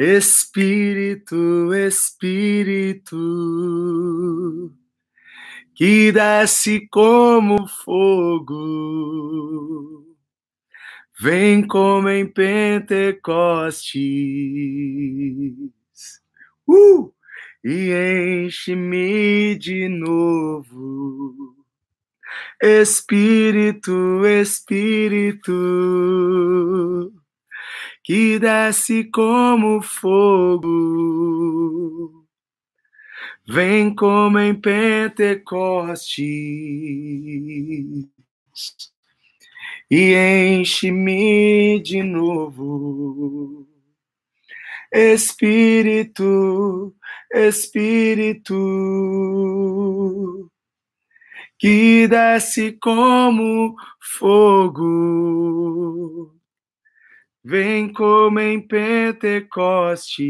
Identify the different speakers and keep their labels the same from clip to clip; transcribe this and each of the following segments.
Speaker 1: Espírito, Espírito, que desce como fogo, vem como em Pentecostes, uh! e enche-me de novo. Espírito, Espírito, que desce como fogo, vem como em Pentecostes e enche-me de novo. Espírito, Espírito, que desce como fogo Vem como em Pentecostes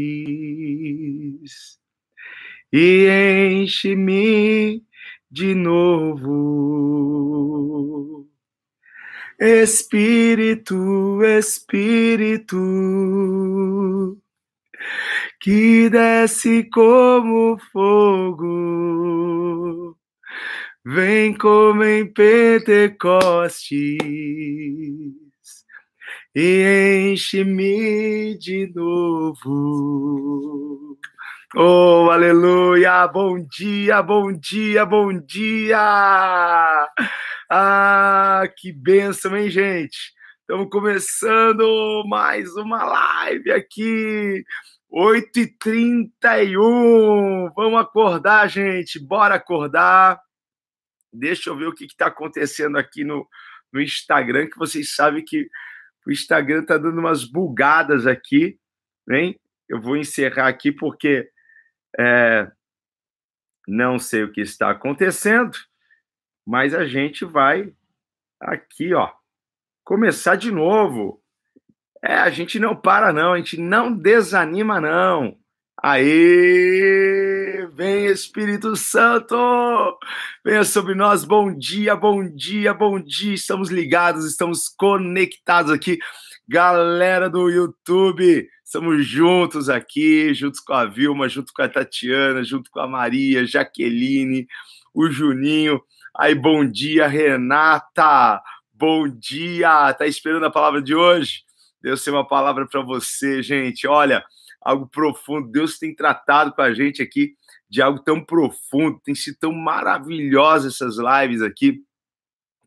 Speaker 1: e enche-me de novo. Espírito, Espírito, que desce como fogo, vem como em Pentecostes e enche-me de novo. Oh, aleluia! Bom dia, bom dia, bom dia! Ah, que bênção, hein, gente? Estamos começando mais uma live aqui, 8h31. Vamos acordar, gente, bora acordar. Deixa eu ver o que está acontecendo aqui no, no Instagram, que vocês sabem que o Instagram está dando umas bugadas aqui, hein? Eu vou encerrar aqui porque é, não sei o que está acontecendo, mas a gente vai aqui, ó, começar de novo. É, a gente não para, não, a gente não desanima, não. Aí, vem Espírito Santo, venha sobre nós. Bom dia, bom dia, bom dia. Estamos ligados, estamos conectados aqui. Galera do YouTube, estamos juntos aqui, juntos com a Vilma, junto com a Tatiana, junto com a Maria, Jaqueline, o Juninho. Aí, bom dia, Renata. Bom dia. Tá esperando a palavra de hoje? Deus tem uma palavra para você, gente. Olha, algo profundo. Deus tem tratado com a gente aqui de algo tão profundo, tem sido tão maravilhosa essas lives aqui.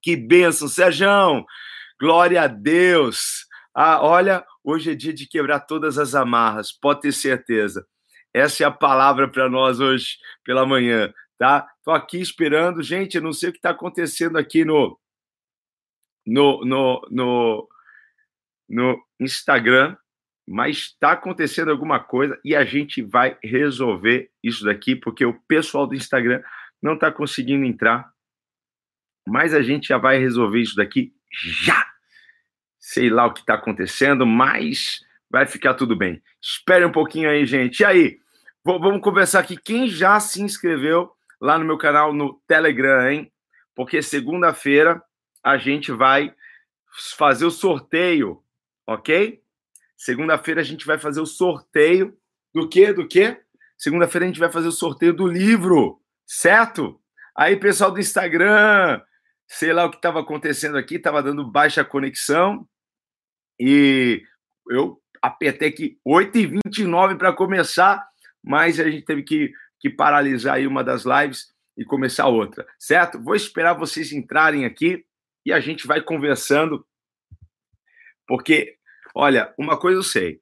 Speaker 1: Que bênção, Sérgio! Glória a Deus! Ah, olha, hoje é dia de quebrar todas as amarras, pode ter certeza. Essa é a palavra para nós hoje pela manhã, tá? Tô aqui esperando, gente. Eu não sei o que está acontecendo aqui no, no, no, no, no Instagram, mas está acontecendo alguma coisa e a gente vai resolver isso daqui, porque o pessoal do Instagram não está conseguindo entrar, mas a gente já vai resolver isso daqui já. Sei lá o que está acontecendo, mas vai ficar tudo bem. Espere um pouquinho aí, gente. E aí, vamos conversar aqui. Quem já se inscreveu lá no meu canal no Telegram, hein? Porque segunda-feira a gente vai fazer o sorteio, ok? Segunda-feira a gente vai fazer o sorteio do quê? Do quê? Segunda-feira a gente vai fazer o sorteio do livro, certo? Aí, pessoal do Instagram, sei lá o que estava acontecendo aqui, estava dando baixa conexão e eu apertei aqui 8h29 para começar, mas a gente teve que, que paralisar aí uma das lives e começar outra, certo? Vou esperar vocês entrarem aqui e a gente vai conversando, porque Olha, uma coisa eu sei.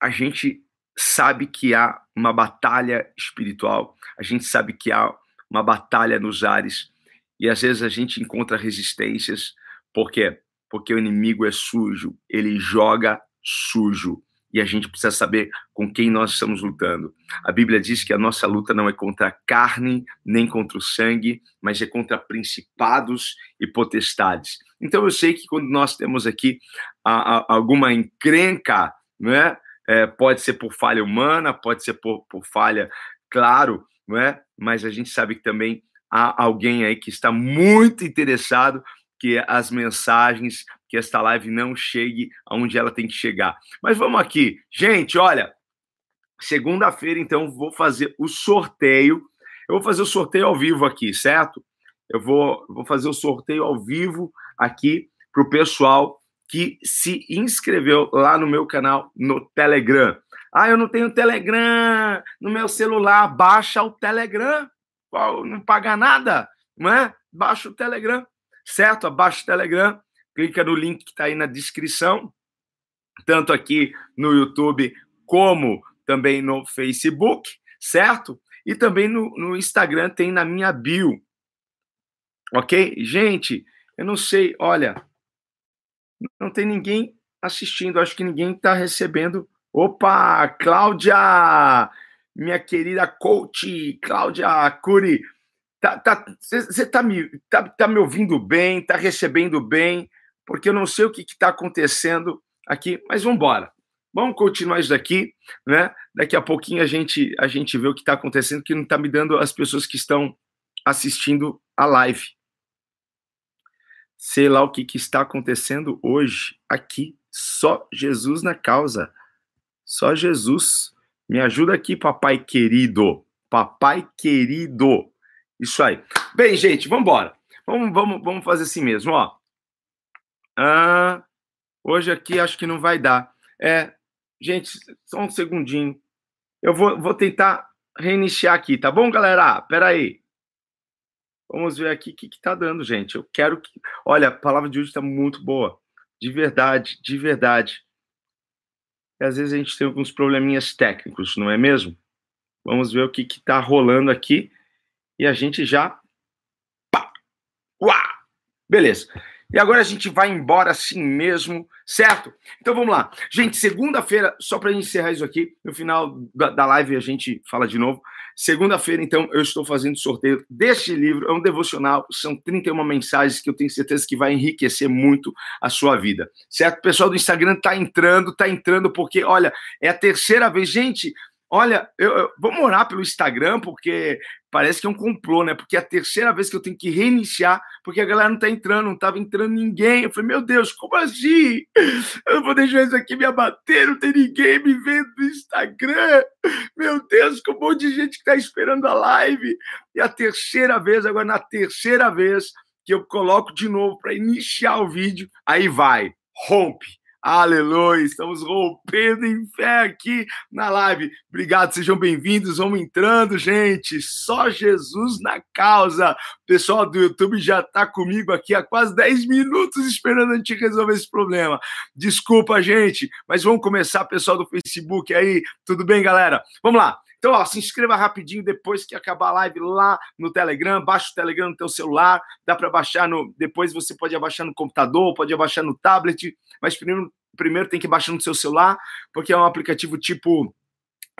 Speaker 1: A gente sabe que há uma batalha espiritual, a gente sabe que há uma batalha nos ares, e às vezes a gente encontra resistências. Por quê? Porque o inimigo é sujo, ele joga sujo e a gente precisa saber com quem nós estamos lutando. A Bíblia diz que a nossa luta não é contra a carne, nem contra o sangue, mas é contra principados e potestades. Então eu sei que quando nós temos aqui a, a, alguma encrenca, né, é, pode ser por falha humana, pode ser por, por falha, claro, não é? mas a gente sabe que também há alguém aí que está muito interessado que as mensagens que esta live não chegue aonde ela tem que chegar. Mas vamos aqui. Gente, olha, segunda-feira, então, vou fazer o sorteio. Eu vou fazer o sorteio ao vivo aqui, certo? Eu vou, vou fazer o sorteio ao vivo aqui para o pessoal que se inscreveu lá no meu canal no Telegram. Ah, eu não tenho Telegram no meu celular. Baixa o Telegram. Não paga nada, não é? Baixa o Telegram, certo? Abaixa o Telegram, clica no link que está aí na descrição, tanto aqui no YouTube como também no Facebook, certo? E também no, no Instagram tem na minha bio. Ok? Gente, eu não sei, olha, não tem ninguém assistindo, acho que ninguém está recebendo. Opa, Cláudia, minha querida coach, Cláudia Curi, tá, tá, você tá me, tá, tá me ouvindo bem, tá recebendo bem, porque eu não sei o que está acontecendo aqui, mas vamos embora. Vamos continuar isso daqui, né? Daqui a pouquinho a gente a gente vê o que está acontecendo, que não está me dando as pessoas que estão assistindo a live sei lá o que, que está acontecendo hoje aqui. Só Jesus na causa. Só Jesus. Me ajuda aqui, papai querido. Papai querido. Isso aí. Bem, gente, vamos embora. Vamos, vamos, vamos fazer assim mesmo, ó. Ah, hoje aqui acho que não vai dar. É, gente, só um segundinho. Eu vou, vou tentar reiniciar aqui, tá bom, galera? Pera aí. Vamos ver aqui o que está dando, gente. Eu quero que. Olha, a palavra de hoje está muito boa. De verdade, de verdade. E às vezes a gente tem alguns probleminhas técnicos, não é mesmo? Vamos ver o que está rolando aqui. E a gente já. Pá! Uá! Beleza. E agora a gente vai embora assim mesmo, certo? Então vamos lá. Gente, segunda-feira, só para encerrar isso aqui, no final da, live a gente fala de novo. Segunda-feira, então, eu estou fazendo sorteio deste livro. É um devocional, são 31 mensagens que eu tenho certeza que vai enriquecer muito a sua vida. Certo? O pessoal do Instagram está entrando, está entrando, porque, olha, é a terceira vez. Gente, Olha, eu, eu vamos orar pelo Instagram, porque parece que é um complô, né? Porque é a terceira vez que eu tenho que reiniciar, porque a galera não tá entrando, não tava entrando ninguém. Eu falei, meu Deus, como assim? Eu vou deixar isso aqui me abater, não tem ninguém me vendo no Instagram. Meu Deus, com um monte de gente que tá esperando a live. E a terceira vez, agora na terceira vez, que eu coloco de novo para iniciar o vídeo, aí vai, rompe Aleluia, estamos rompendo em fé aqui na live. Obrigado, sejam bem-vindos. Vamos entrando, gente. Só Jesus na causa. O pessoal do YouTube já está comigo aqui há quase 10 minutos esperando a gente resolver esse problema. Desculpa, gente, mas vamos começar, pessoal do Facebook aí. Tudo bem, galera? Vamos lá. Então, ó, se inscreva rapidinho depois que acabar a live lá no Telegram, baixa o Telegram no teu celular, dá para baixar no, depois você pode abaixar no computador, pode abaixar no tablet, mas primeiro, primeiro tem que baixar no seu celular, porque é um aplicativo tipo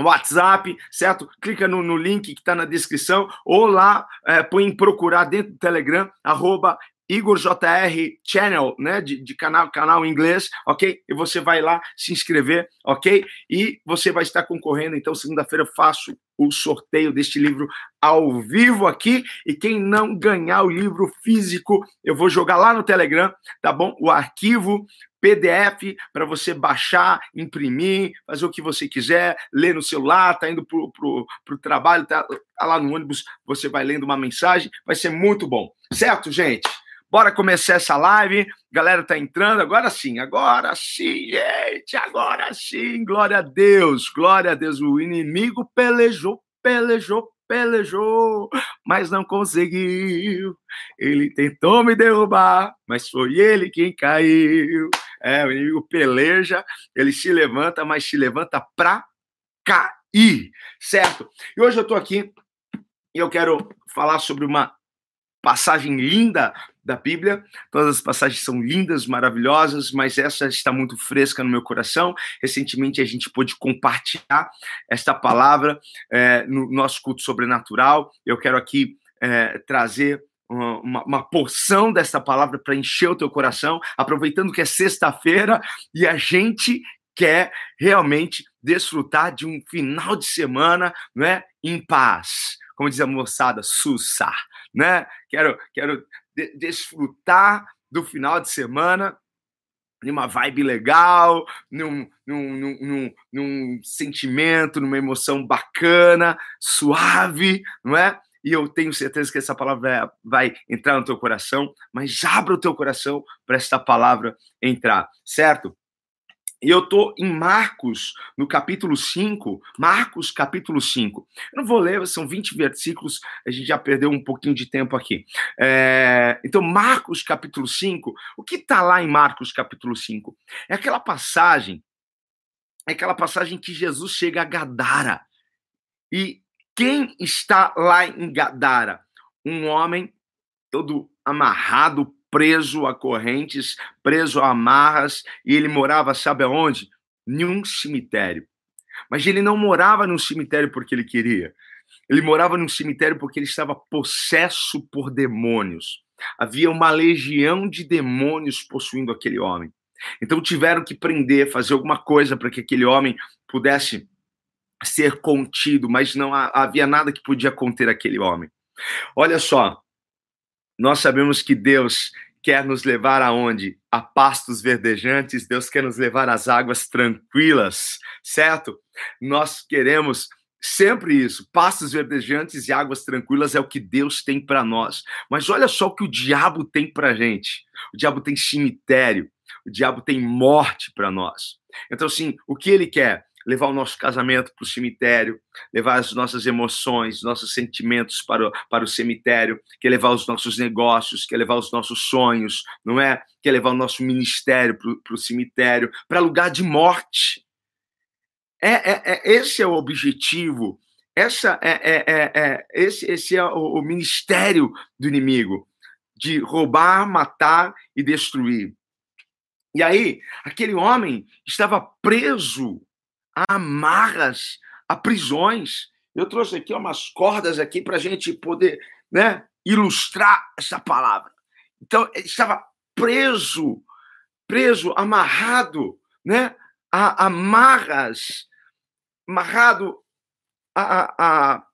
Speaker 1: WhatsApp, certo? Clica no, no link que está na descrição, ou lá é, põe em procurar dentro do Telegram, arroba Igor JR Channel, né, de, de, canal, canal inglês, ok? E você vai lá se inscrever, ok? E você vai estar concorrendo. Então, segunda-feira eu faço o sorteio deste livro ao vivo aqui. E quem não ganhar o livro físico, eu vou jogar lá no Telegram, tá bom? O arquivo PDF para você baixar, imprimir, fazer o que você quiser, ler no celular, tá indo pro, pro, pro trabalho, tá, tá lá no ônibus, você vai lendo uma mensagem, vai ser muito bom. Certo, gente? Bora começar essa live. Galera tá entrando. Agora sim, agora sim, gente. Agora sim. Glória a Deus. Glória a Deus. O inimigo pelejou, pelejou, pelejou, mas não conseguiu. Ele tentou me derrubar, mas foi ele quem caiu. É, o inimigo peleja, ele se levanta, mas se levanta pra cair, certo? E hoje eu tô aqui e eu quero falar sobre uma passagem linda da Bíblia. Todas as passagens são lindas, maravilhosas, mas essa está muito fresca no meu coração. Recentemente a gente pôde compartilhar esta palavra é, no nosso culto sobrenatural. Eu quero aqui é, trazer uma, uma, porção dessa palavra para encher o teu coração, aproveitando que é sexta-feira e a gente quer realmente desfrutar de um final de semana, né, em paz. Como diz a moçada, sussa, né? Quero, quero de desfrutar do final de semana numa vibe legal, num, num, num, num, sentimento, numa emoção bacana, suave, não é? E eu tenho certeza que essa palavra vai entrar no teu coração, mas abra o teu coração para esta palavra entrar, certo? E eu estou em Marcos, no capítulo 5. Marcos, capítulo 5. Eu não vou ler, são 20 versículos, a gente já perdeu um pouquinho de tempo aqui. É, então, Marcos, capítulo 5. O que está lá em Marcos, capítulo 5? É aquela passagem, é aquela passagem que Jesus chega a Gadara. E quem está lá em Gadara? Um homem todo amarrado, preso a correntes, preso a amarras, e ele morava, sabe aonde? Um cemitério. Mas ele não morava num cemitério porque ele queria. Ele morava num cemitério porque ele estava possesso por demônios. Havia uma legião de demônios possuindo aquele homem. Então tiveram que prender, fazer alguma coisa para que aquele homem pudesse ser contido, mas não havia nada que podia conter aquele homem. Olha só, nós sabemos que Deus quer nos levar aonde? A pastos verdejantes, Deus quer nos levar às águas tranquilas, certo? Nós queremos sempre isso, pastos verdejantes e águas tranquilas é o que Deus tem para nós. Mas olha só o que o diabo tem para gente. O diabo tem cemitério, o diabo tem morte para nós. Então, assim, o que ele quer? Levar o nosso casamento para o cemitério, levar as nossas emoções, nossos sentimentos para o, para o cemitério, quer levar os nossos negócios, quer levar os nossos sonhos, não é? Quer levar o nosso ministério para o cemitério, para lugar de morte. É, é, é, esse é o objetivo, essa é, é, é, é esse, esse é o, o ministério do inimigo, de roubar, matar e destruir. E aí, aquele homem estava preso a amarras, a prisões. Eu trouxe aqui umas cordas aqui para a gente poder né, ilustrar essa palavra. Então, ele estava preso, preso, amarrado, né, a amarras, amarrado a, a,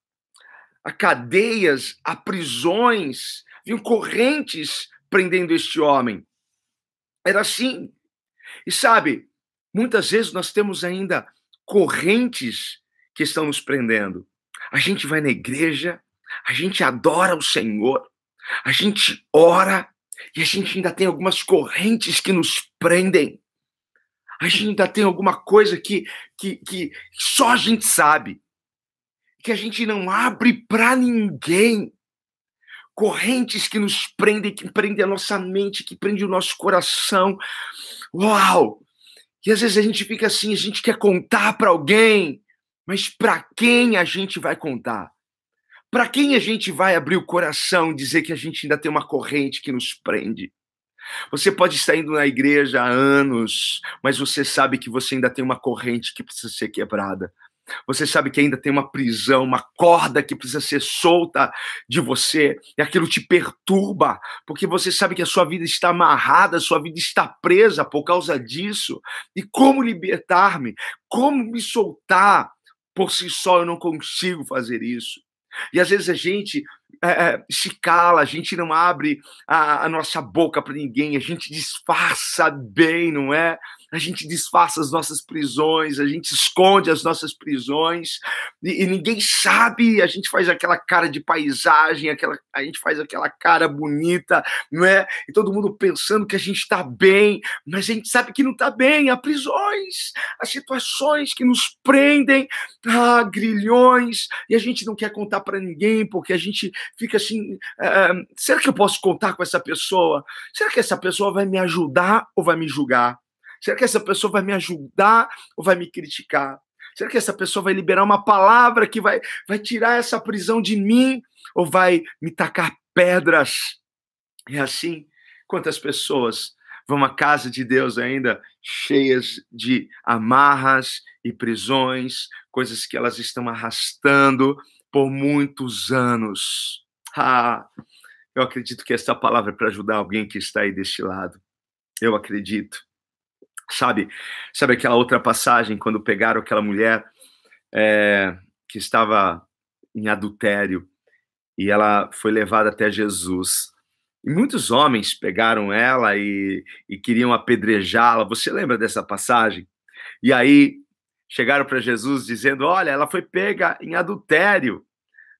Speaker 1: a cadeias, a prisões, vinham correntes prendendo este homem. Era assim. E sabe, muitas vezes nós temos ainda correntes que estão nos prendendo. A gente vai na igreja, a gente adora o Senhor, a gente ora e a gente ainda tem algumas correntes que nos prendem. A gente ainda tem alguma coisa que, que, que só a gente sabe, que a gente não abre para ninguém. Correntes que nos prendem, que prendem a nossa mente, que prendem o nosso coração. Uau! E às vezes a gente fica assim, a gente quer contar para alguém, mas para quem a gente vai contar? Para quem a gente vai abrir o coração e dizer que a gente ainda tem uma corrente que nos prende? Você pode estar indo na igreja há anos, mas você sabe que você ainda tem uma corrente que precisa ser quebrada. Você sabe que ainda tem uma prisão, uma corda que precisa ser solta de você, e aquilo te perturba, porque você sabe que a sua vida está amarrada, a sua vida está presa por causa disso. E como libertar-me? Como me soltar? Por si só eu não consigo fazer isso. E às vezes a gente é, é se cala, a gente não abre a, a nossa boca para ninguém, a gente disfarça bem, não é? A gente disfarça as nossas prisões, a gente esconde as nossas prisões, e, e, ninguém sabe, a gente faz aquela cara de paisagem, aquela, a gente faz aquela cara bonita, não é? E todo mundo pensando que a gente está bem, mas a gente sabe que não está bem, há prisões, há situações que nos prendem, há grilhões, e a gente não quer contar para ninguém, porque a gente fica assim, é, será que eu posso contar com essa pessoa? Será que essa pessoa vai me ajudar ou vai me julgar? Será que essa pessoa vai me ajudar ou vai me criticar? Será que essa pessoa vai liberar uma palavra que vai, vai tirar essa prisão de mim ou vai me tacar pedras? É assim, quantas pessoas vão à casa de Deus ainda cheias de amarras e prisões, coisas que elas estão arrastando por muitos anos. Ah, eu acredito que esta palavra é para ajudar alguém que está aí deste lado. Eu acredito. Sabe, sabe aquela outra passagem quando pegaram aquela mulher é, que estava em adultério e ela foi levada até Jesus E muitos homens pegaram ela e, e queriam apedrejá-la. Você lembra dessa passagem? E aí chegaram para Jesus dizendo: Olha, ela foi pega em adultério.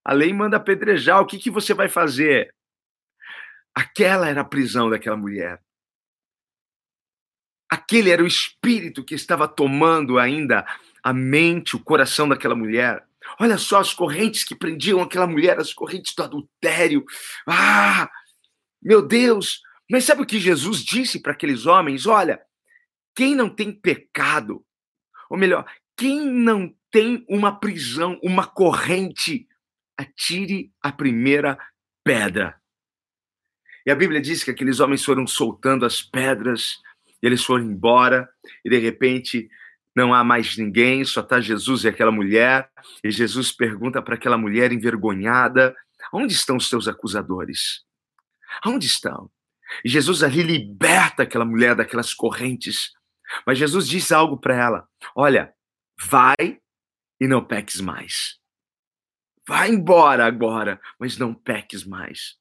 Speaker 1: A lei manda apedrejar. O que, que você vai fazer? Aquela era a prisão daquela mulher. Aquele era o espírito que estava tomando ainda a mente, o coração daquela mulher. Olha só as correntes que prendiam aquela mulher, as correntes do adultério. Ah, meu Deus! Mas sabe o que Jesus disse para aqueles homens? Olha, quem não tem pecado, ou melhor, quem não tem uma prisão, uma corrente, atire a primeira pedra. E a Bíblia diz que aqueles homens foram soltando as pedras, eles foram embora, e de repente não há mais ninguém, só está Jesus e aquela mulher. E Jesus pergunta para aquela mulher envergonhada: onde estão os teus acusadores? Onde estão? E Jesus ali liberta aquela mulher daquelas correntes. Mas Jesus diz algo para ela: Olha, vai e não peques mais. Vai embora agora, mas não peques mais.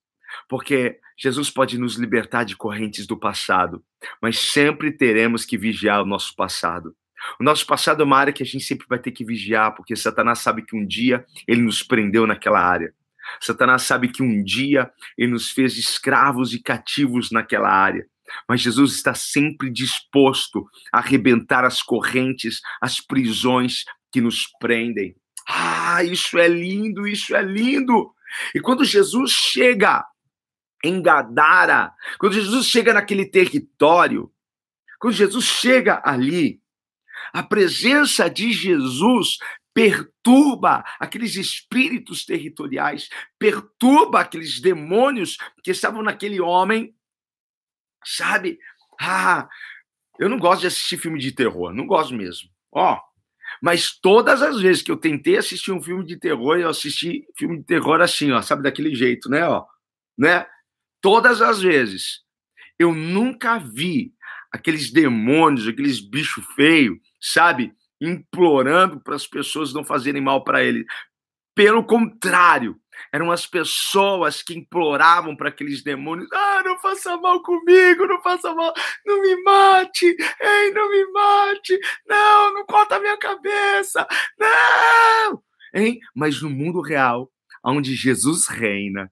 Speaker 1: Porque Jesus pode nos libertar de correntes do passado, mas sempre teremos que vigiar o nosso passado. O nosso passado é uma área que a gente sempre vai ter que vigiar, porque Satanás sabe que um dia ele nos prendeu naquela área. Satanás sabe que um dia ele nos fez escravos e cativos naquela área. Mas Jesus está sempre disposto a arrebentar as correntes, as prisões que nos prendem. Ah, isso é lindo, isso é lindo. E quando Jesus chega em Gadara, quando Jesus chega naquele território, quando Jesus chega ali, a presença de Jesus perturba aqueles espíritos territoriais, perturba aqueles demônios que estavam naquele homem, sabe? Ah, eu não gosto de assistir filme de terror, não gosto mesmo. Ó, mas todas as vezes que eu tentei assistir um filme de terror, eu assisti filme de terror assim, ó, sabe daquele jeito, né, ó, né? Todas as vezes. Eu nunca vi aqueles demônios, aqueles bichos feios, sabe? implorando para as pessoas não fazerem mal para ele. Pelo contrário, eram as pessoas que imploravam para aqueles demônios: ah, não faça mal comigo, não faça mal, não me mate, ei, não me mate, não, não corta a minha cabeça, não! Hein? Mas no mundo real, onde Jesus reina,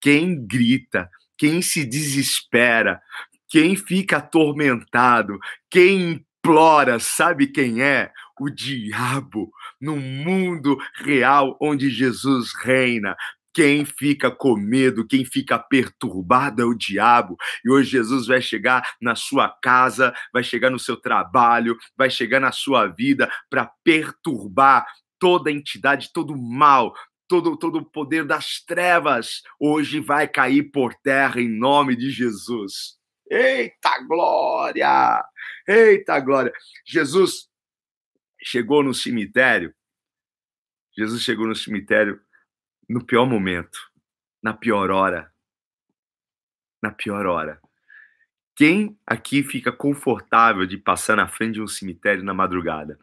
Speaker 1: quem grita, quem se desespera, quem fica atormentado, quem implora, sabe quem é? O diabo. No mundo real onde Jesus reina, quem fica com medo, quem fica perturbado é o diabo. E hoje Jesus vai chegar na sua casa, vai chegar no seu trabalho, vai chegar na sua vida para perturbar toda entidade, todo mal, todo, todo o poder das trevas. Hoje vai cair por terra em nome de Jesus. Eita glória! Eita glória! Jesus chegou no cemitério. Jesus chegou no cemitério no pior momento, na pior hora. Na pior hora. Quem aqui fica confortável de passar na frente de um cemitério na madrugada?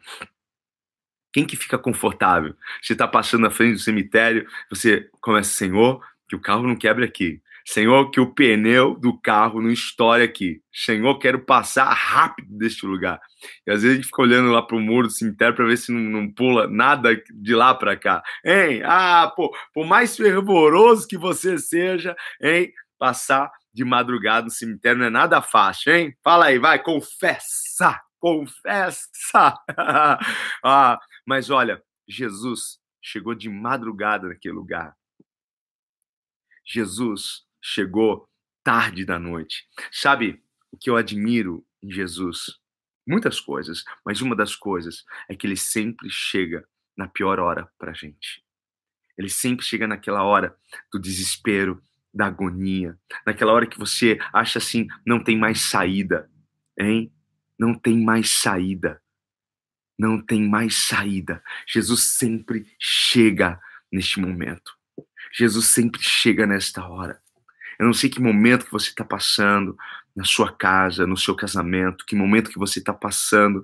Speaker 1: Quem que fica confortável? Você está passando na frente do cemitério, você começa, Senhor, que o carro não quebre aqui. Senhor, que o pneu do carro não estoure aqui. Senhor, quero passar rápido deste lugar. E às vezes a gente fica olhando lá para o muro do cemitério para ver se não, não, pula nada de lá para cá. Hein? Ah, pô, por mais fervoroso que você seja, hein? Passar de madrugada no cemitério não é nada fácil, hein? Fala aí, vai, confessa, confessa. ah, mas olha, Jesus chegou de madrugada naquele lugar. Jesus chegou tarde da noite. Sabe o que eu admiro em Jesus? Muitas coisas, mas uma das coisas é que ele sempre chega na pior hora para gente. Ele sempre chega naquela hora do desespero, da agonia, naquela hora que você acha assim, não tem mais saída, hein? Não tem mais saída. Não tem mais saída. Jesus sempre chega neste momento. Jesus sempre chega nesta hora. Eu não sei que momento que você está passando na sua casa, no seu casamento, que momento que você está passando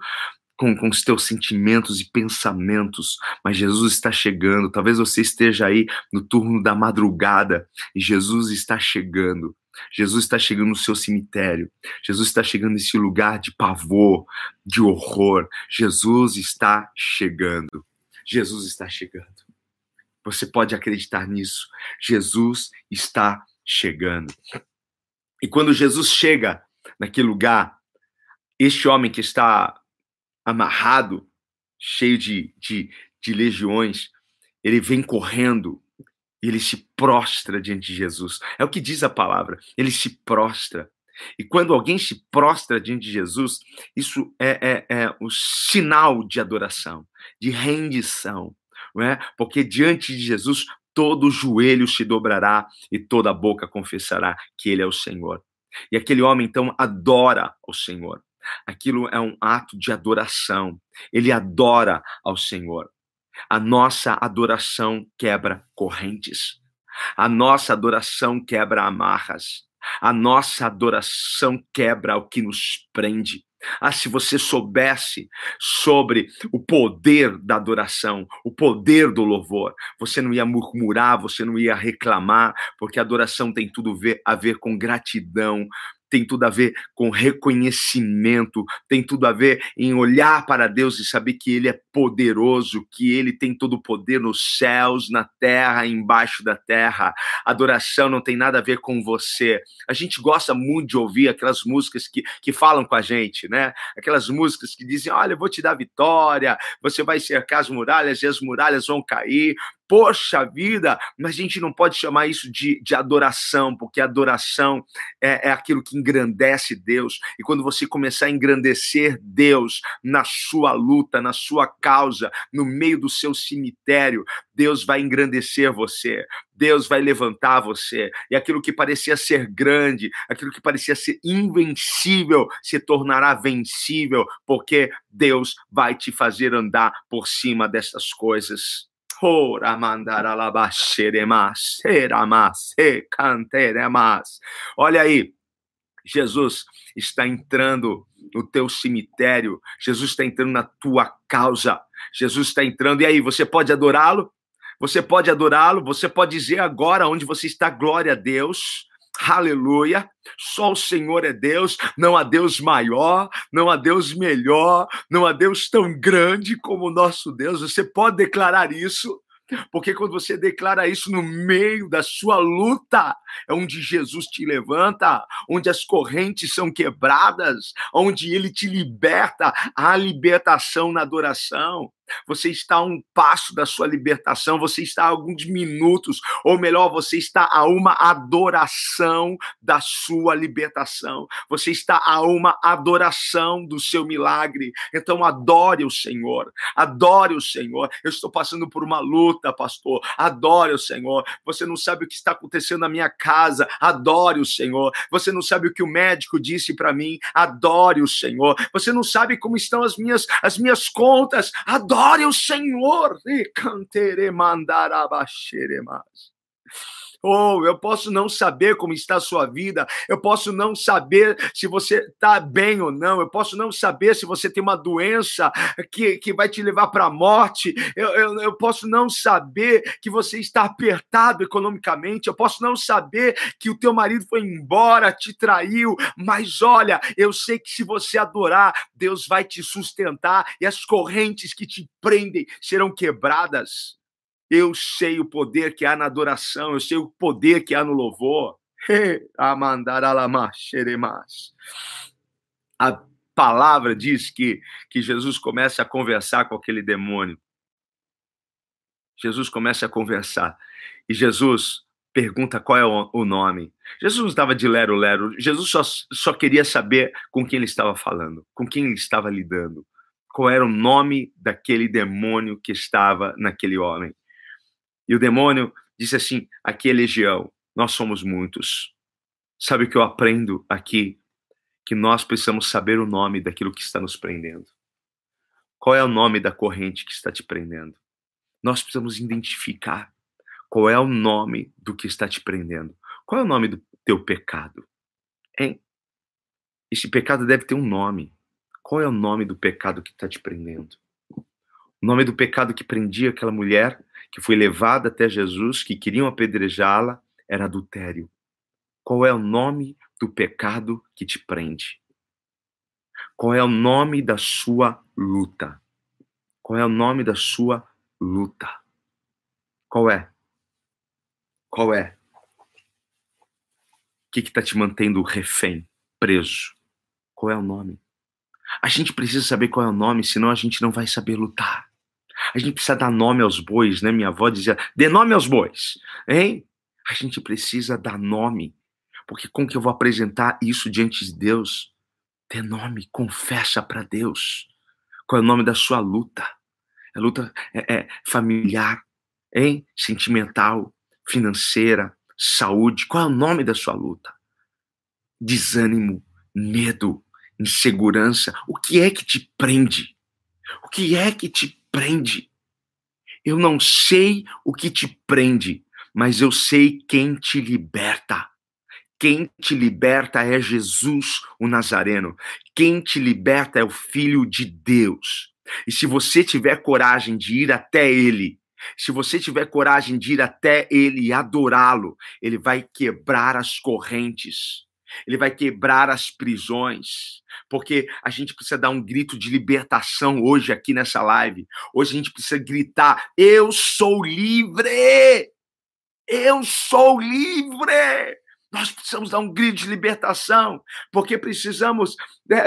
Speaker 1: com, com os teus sentimentos e pensamentos, mas Jesus está chegando. Talvez você esteja aí no turno da madrugada e Jesus está chegando. Jesus está chegando no seu cemitério. Jesus está chegando nesse lugar de pavor, de horror. Jesus está chegando. Jesus está chegando. Você pode acreditar nisso. Jesus está chegando. E quando Jesus chega naquele lugar, este homem que está amarrado, cheio de, de, de legiões, ele vem correndo e ele se prostra diante de Jesus. É o que diz a palavra. Ele se prostra. E quando alguém se prostra diante de Jesus, isso é, é, é o sinal de adoração, de rendição, não é? Porque diante de Jesus todo joelho se dobrará e toda boca confessará que Ele é o Senhor. E aquele homem então adora o Senhor. Aquilo é um ato de adoração. Ele adora ao Senhor. A nossa adoração quebra correntes. A nossa adoração quebra amarras. A nossa adoração quebra o que nos prende. Ah, se você soubesse sobre o poder da adoração, o poder do louvor, você não ia murmurar, você não ia reclamar, porque a adoração tem tudo a ver com gratidão, tem tudo a ver com reconhecimento, tem tudo a ver em olhar para Deus e saber que Ele é poderoso, que Ele tem todo o poder nos céus, na terra, embaixo da terra. Adoração não tem nada a ver com você. A gente gosta muito de ouvir aquelas músicas que, que falam com a gente, né? Aquelas músicas que dizem: Olha, eu vou te dar vitória, você vai cercar as muralhas e as muralhas vão cair. Poxa vida, mas a gente não pode chamar isso de, de adoração, porque adoração é, é aquilo que engrandece Deus. E quando você começar a engrandecer Deus na sua luta, na sua causa, no meio do seu cemitério, Deus vai engrandecer você. Deus vai levantar você. E aquilo que parecia ser grande, aquilo que parecia ser invencível, se tornará vencível, porque Deus vai te fazer andar por cima dessas coisas. Olha aí, Jesus está entrando no teu cemitério, Jesus está entrando na tua causa, Jesus está entrando, e aí, você pode adorá-lo? Você pode adorá-lo, você pode dizer agora onde você está, glória a Deus. Aleluia. Só o Senhor é Deus, não há Deus maior, não há Deus melhor, não há Deus tão grande como o nosso Deus. Você pode declarar isso? Porque quando você declara isso no meio da sua luta, é onde Jesus te levanta, onde as correntes são quebradas, onde ele te liberta, a libertação na adoração. Você está a um passo da sua libertação, você está a alguns minutos, ou melhor, você está a uma adoração da sua libertação. Você está a uma adoração do seu milagre. Então adore o Senhor. Adore o Senhor. Eu estou passando por uma luta, pastor. Adore o Senhor. Você não sabe o que está acontecendo na minha casa. Adore o Senhor. Você não sabe o que o médico disse para mim. Adore o Senhor. Você não sabe como estão as minhas as minhas contas. Adore Adore o Senhor. E cantere mandarabaxeremas. Oh, eu posso não saber como está a sua vida, eu posso não saber se você está bem ou não, eu posso não saber se você tem uma doença que, que vai te levar para a morte, eu, eu, eu posso não saber que você está apertado economicamente, eu posso não saber que o teu marido foi embora, te traiu, mas olha, eu sei que se você adorar, Deus vai te sustentar e as correntes que te prendem serão quebradas. Eu sei o poder que há na adoração, eu sei o poder que há no louvor. A palavra diz que, que Jesus começa a conversar com aquele demônio. Jesus começa a conversar. E Jesus pergunta qual é o nome. Jesus estava de lero-lero. Jesus só, só queria saber com quem ele estava falando, com quem ele estava lidando. Qual era o nome daquele demônio que estava naquele homem. E o demônio disse assim: aqui é legião, nós somos muitos. Sabe o que eu aprendo aqui? Que nós precisamos saber o nome daquilo que está nos prendendo. Qual é o nome da corrente que está te prendendo? Nós precisamos identificar qual é o nome do que está te prendendo. Qual é o nome do teu pecado? Hein? Esse pecado deve ter um nome. Qual é o nome do pecado que está te prendendo? O nome do pecado que prendia aquela mulher que foi levada até Jesus, que queriam apedrejá-la, era adultério. Qual é o nome do pecado que te prende? Qual é o nome da sua luta? Qual é o nome da sua luta? Qual é? Qual é? O que está te mantendo refém, preso? Qual é o nome? A gente precisa saber qual é o nome, senão a gente não vai saber lutar. A gente precisa dar nome aos bois, né? Minha avó dizia: dê nome aos bois, hein? A gente precisa dar nome, porque como que eu vou apresentar isso diante de Deus? Dê nome, confessa para Deus. Qual é o nome da sua luta? É luta é, é familiar, hein? Sentimental, financeira, saúde. Qual é o nome da sua luta? Desânimo, medo, insegurança. O que é que te prende? O que é que te prende? Eu não sei o que te prende, mas eu sei quem te liberta. Quem te liberta é Jesus, o Nazareno. Quem te liberta é o Filho de Deus. E se você tiver coragem de ir até Ele, se você tiver coragem de ir até Ele e adorá-lo, Ele vai quebrar as correntes ele vai quebrar as prisões, porque a gente precisa dar um grito de libertação hoje aqui nessa live. Hoje a gente precisa gritar: Eu sou livre! Eu sou livre! Nós precisamos dar um grito de libertação, porque precisamos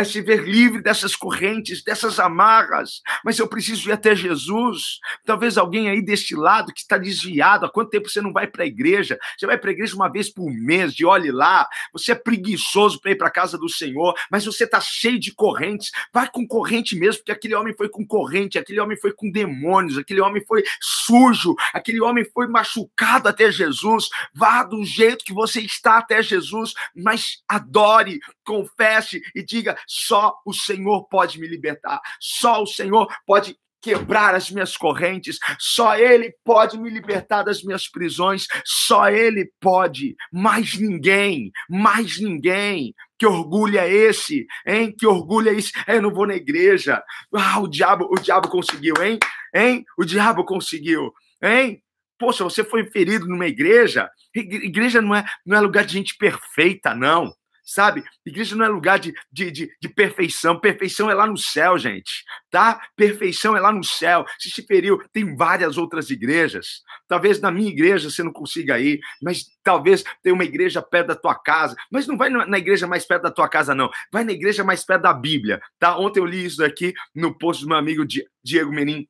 Speaker 1: se ver livre dessas correntes, dessas amarras. Mas eu preciso ir até Jesus. Talvez alguém aí deste lado que está desviado. Há quanto tempo você não vai para a igreja? Você vai para a igreja uma vez por mês, de olhe lá. Você é preguiçoso para ir para a casa do Senhor, mas você está cheio de correntes. Vai com corrente mesmo, porque aquele homem foi com corrente, aquele homem foi com demônios, aquele homem foi sujo, aquele homem foi machucado até Jesus. Vá do jeito que você está até Jesus, mas adore, confesse e diga: só o Senhor pode me libertar, só o Senhor pode quebrar as minhas correntes, só Ele pode me libertar das minhas prisões, só Ele pode, mais ninguém, mais ninguém. Que orgulho é esse, hein? Que orgulho é esse? Eu não vou na igreja. Ah, o diabo, o diabo conseguiu, hein? Hein? O diabo conseguiu, hein? Poxa, você foi ferido numa igreja. Igreja não é, não é lugar de gente perfeita, não. Sabe? Igreja não é lugar de, de, de, de, perfeição. Perfeição é lá no céu, gente. Tá? Perfeição é lá no céu. Se se feriu, tem várias outras igrejas. Talvez na minha igreja você não consiga ir, mas talvez tenha uma igreja perto da tua casa. Mas não vai na igreja mais perto da tua casa, não. Vai na igreja mais perto da Bíblia. Tá? Ontem eu li isso aqui no post do meu amigo Diego Menin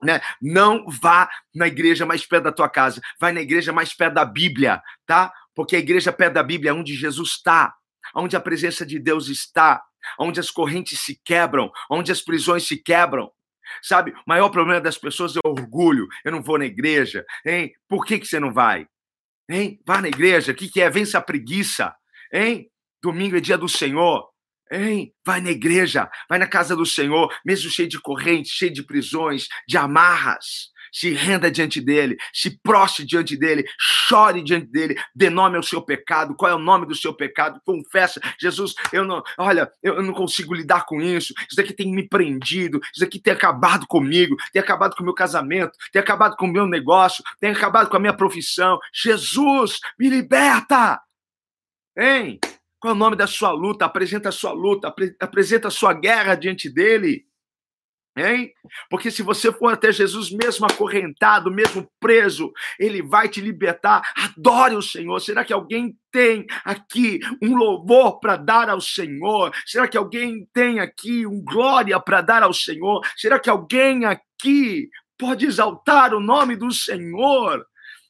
Speaker 1: né? Não vá na igreja mais perto da tua casa, vai na igreja mais perto da Bíblia, tá? Porque a igreja perto da Bíblia é onde Jesus está, onde a presença de Deus está, onde as correntes se quebram, onde as prisões se quebram. Sabe, o maior problema das pessoas é o orgulho. Eu não vou na igreja, hein? Por que, que você não vai? Hein? Vá na igreja, o que, que é? Vença a preguiça, hein? Domingo é dia do Senhor. Hein? Vai na igreja, vai na casa do Senhor, mesmo cheio de correntes, cheio de prisões, de amarras. Se renda diante dele, se prostre diante dele, chore diante dele, dê nome ao seu pecado. Qual é o nome do seu pecado? Confessa, Jesus, eu não, olha, eu não consigo lidar com isso. Isso daqui tem me prendido, isso daqui tem acabado comigo, tem acabado com o meu casamento, tem acabado com o meu negócio, tem acabado com a minha profissão. Jesus, me liberta! Hein? Qual é o nome da sua luta? Apresenta a sua luta, apresenta a sua guerra diante dele. Hein? Porque se você for até Jesus, mesmo acorrentado, mesmo preso, ele vai te libertar. Adore o Senhor. Será que alguém tem aqui um louvor para dar ao Senhor? Será que alguém tem aqui um glória para dar ao Senhor? Será que alguém aqui pode exaltar o nome do Senhor?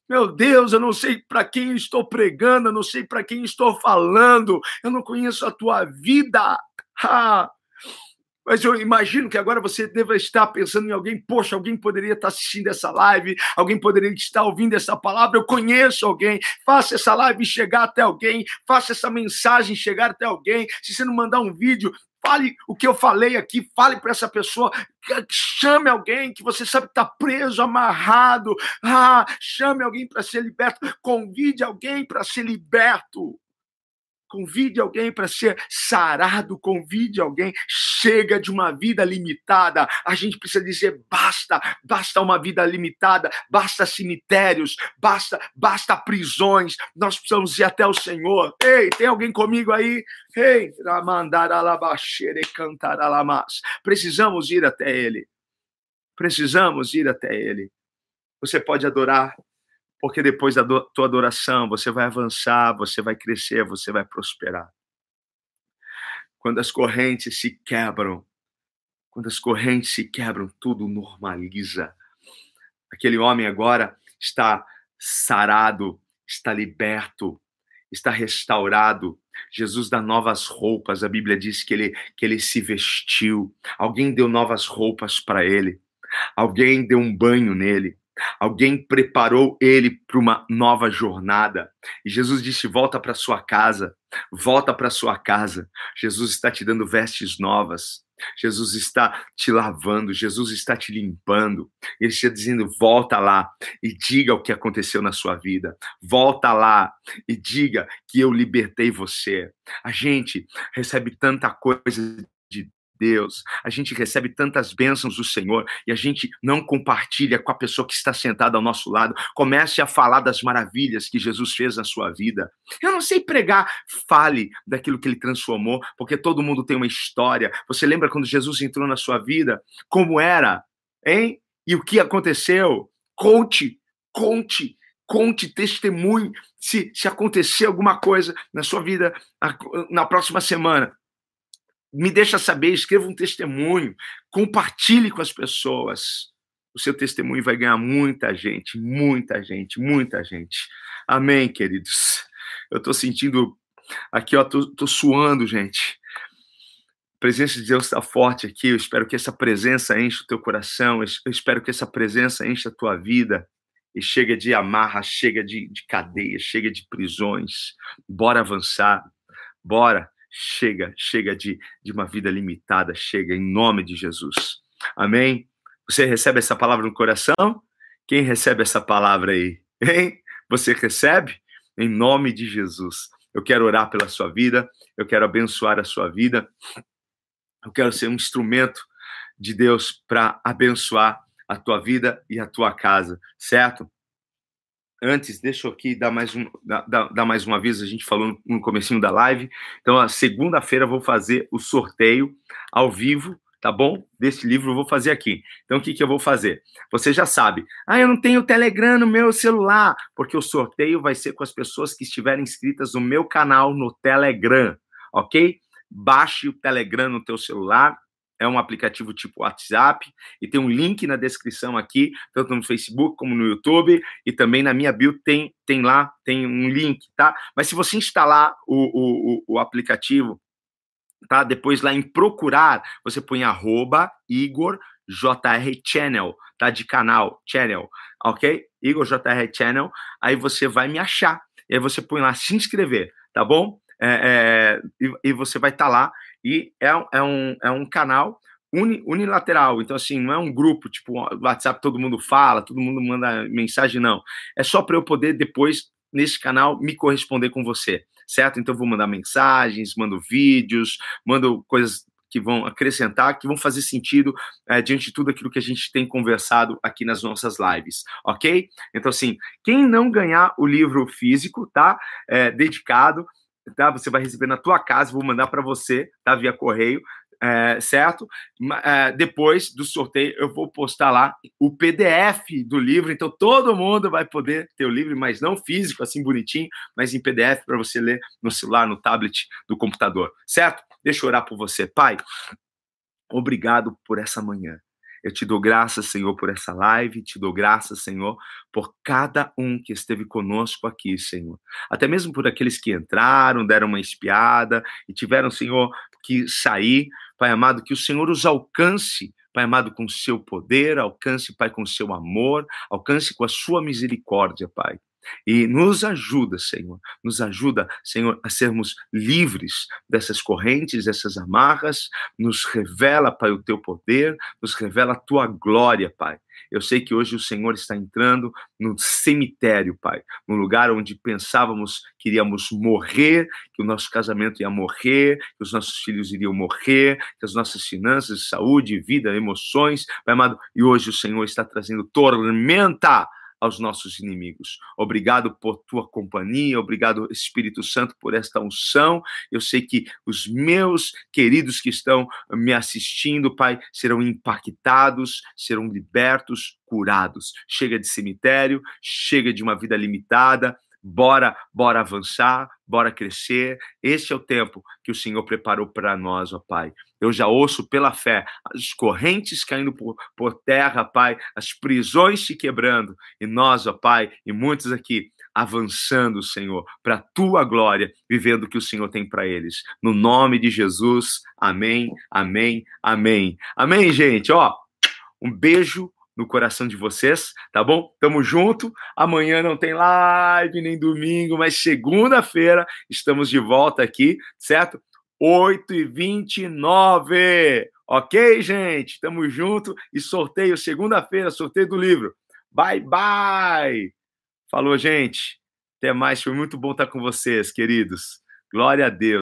Speaker 1: Meu Deus, eu não sei para quem estou pregando, eu não sei para quem estou falando, eu não conheço a tua vida. Ah, mas eu imagino que agora você deva estar pensando em alguém, poxa, alguém poderia estar assistindo essa live, alguém poderia estar ouvindo essa palavra, eu conheço alguém, faça essa live chegar até alguém, faça essa mensagem chegar até alguém. Se você não mandar um vídeo, Fale o que eu falei aqui, fale para essa pessoa, chame alguém que você sabe que está preso, amarrado. Ah, chame alguém para ser liberto, convide alguém para ser liberto. Convide alguém para ser sarado, convide alguém. Chega de uma vida limitada. A gente precisa dizer basta, basta uma vida limitada, basta cemitérios, basta, basta prisões. Nós precisamos ir até o Senhor. Ei, tem alguém comigo aí? Ei, precisamos ir até Ele. Precisamos ir até Ele. Você pode adorar porque depois da tua adoração você vai avançar, você vai crescer, você vai prosperar. Quando as correntes se quebram, quando as correntes se quebram, tudo normaliza. Aquele homem agora está sarado, está liberto, está restaurado. Jesus dá novas roupas. A Bíblia diz que ele, que ele se vestiu. Alguém deu novas roupas para ele. Alguém deu um banho nele. Alguém preparou ele para uma nova jornada. E Jesus disse: Volta para sua casa, volta para sua casa. Jesus está te dando vestes novas. Jesus está te lavando, Jesus está te limpando. Ele está dizendo: volta lá e diga o que aconteceu na sua vida. Volta lá e diga que eu libertei você. A gente recebe tanta coisa Deus. A gente recebe tantas bênçãos do Senhor e a gente não compartilha com a pessoa que está sentada ao nosso lado. Comece a falar das maravilhas que Jesus fez na sua vida. Eu não sei pregar, fale daquilo que ele transformou, porque todo mundo tem uma história. Você lembra quando Jesus entrou na sua vida? Como era? Hein? E o que aconteceu? Conte, conte, conte, testemunhe se, se acontecer alguma coisa na sua vida na próxima semana me deixa saber, escreva um testemunho, compartilhe com as pessoas. O seu testemunho vai ganhar muita gente, muita gente, muita gente. Amém, queridos. Eu estou sentindo aqui, ó, tô, tô suando, gente. A presença de Deus está forte aqui. Eu espero que essa presença encha o teu coração. Eu espero que essa presença encha a tua vida. E chega de amarra, chega de, de cadeia, chega de prisões. Bora avançar. Bora Chega, chega de, de uma vida limitada, chega em nome de Jesus. Amém? Você recebe essa palavra no coração? Quem recebe essa palavra aí? Hein? Você recebe? Em nome de Jesus. Eu quero orar pela sua vida, eu quero abençoar a sua vida, eu quero ser um instrumento de Deus para abençoar a tua vida e a tua casa, certo? Antes, deixa eu aqui dar mais um, dar, dar mais um aviso, a gente falou no, no comecinho da live. Então, a segunda-feira vou fazer o sorteio ao vivo, tá bom? Desse livro eu vou fazer aqui. Então, o que, que eu vou fazer? Você já sabe. Ah, eu não tenho Telegram no meu celular, porque o sorteio vai ser com as pessoas que estiverem inscritas no meu canal no Telegram, ok? Baixe o Telegram no teu celular, é um aplicativo tipo WhatsApp e tem um link na descrição aqui, tanto no Facebook como no YouTube e também na minha bio tem, tem lá, tem um link, tá? Mas se você instalar o, o, o aplicativo, tá? Depois lá em procurar, você põe arroba Igor JR Channel, tá? De canal, channel, ok? Igor JR Channel, aí você vai me achar. E aí você põe lá se inscrever, tá bom? É, é, e, e, você vai estar tá lá e é, é, um, é um canal uni, unilateral. Então, assim, não é um grupo, tipo, WhatsApp todo mundo fala, todo mundo manda mensagem, não. É só para eu poder depois, nesse canal, me corresponder com você, certo? Então, vou mandar mensagens, mando vídeos, mando coisas que vão acrescentar, que vão fazer sentido é, diante de tudo aquilo que a gente tem conversado aqui nas nossas lives, ok? Então, assim, quem não ganhar o livro físico, tá? É, dedicado, tá? Você vai receber na tua casa, vou mandar para você, tá? Via correio, é, certo? É, depois do sorteio, eu vou postar lá o PDF do livro, então todo mundo vai poder ter o livro, mas não físico, assim bonitinho, mas em PDF para você ler no celular, no tablet, no computador, certo? Deixa eu orar por você, Pai. Obrigado por essa manhã. Eu te dou graças, Senhor, por essa live, te dou graças, Senhor, por cada um que esteve conosco aqui, Senhor. Até mesmo por aqueles que entraram, deram uma espiada e tiveram, Senhor, que sair. Pai amado, que o Senhor os alcance, Pai amado, com seu poder, alcance, Pai, com o seu amor, alcance com a sua misericórdia, Pai. E nos ajuda, Senhor, nos ajuda, Senhor, a sermos livres dessas correntes, dessas amarras, nos revela, Pai, o teu poder, nos revela a tua glória, Pai. Eu sei que hoje o Senhor está entrando no cemitério, Pai, no lugar onde pensávamos que iríamos morrer, que o nosso casamento ia morrer, que os nossos filhos iriam morrer, que as nossas finanças, saúde, vida, emoções, Pai amado, e hoje o Senhor está trazendo tormenta aos nossos inimigos. Obrigado por tua companhia, obrigado, Espírito Santo, por esta unção. Eu sei que os meus queridos que estão me assistindo, Pai, serão impactados, serão libertos, curados. Chega de cemitério, chega de uma vida limitada, bora, bora avançar, bora crescer. Esse é o tempo que o Senhor preparou para nós, ó Pai. Eu já ouço pela fé as correntes caindo por, por terra, Pai, as prisões se quebrando, e nós, ó Pai, e muitos aqui avançando, Senhor, para a tua glória, vivendo o que o Senhor tem para eles. No nome de Jesus, amém, amém, amém. Amém, gente. Ó, um beijo no coração de vocês, tá bom? Tamo junto. Amanhã não tem live nem domingo, mas segunda-feira estamos de volta aqui, certo? 8 e 29 Ok, gente? Tamo junto e sorteio segunda-feira, sorteio do livro. Bye, bye! Falou, gente. Até mais. Foi muito bom estar com vocês, queridos. Glória a Deus.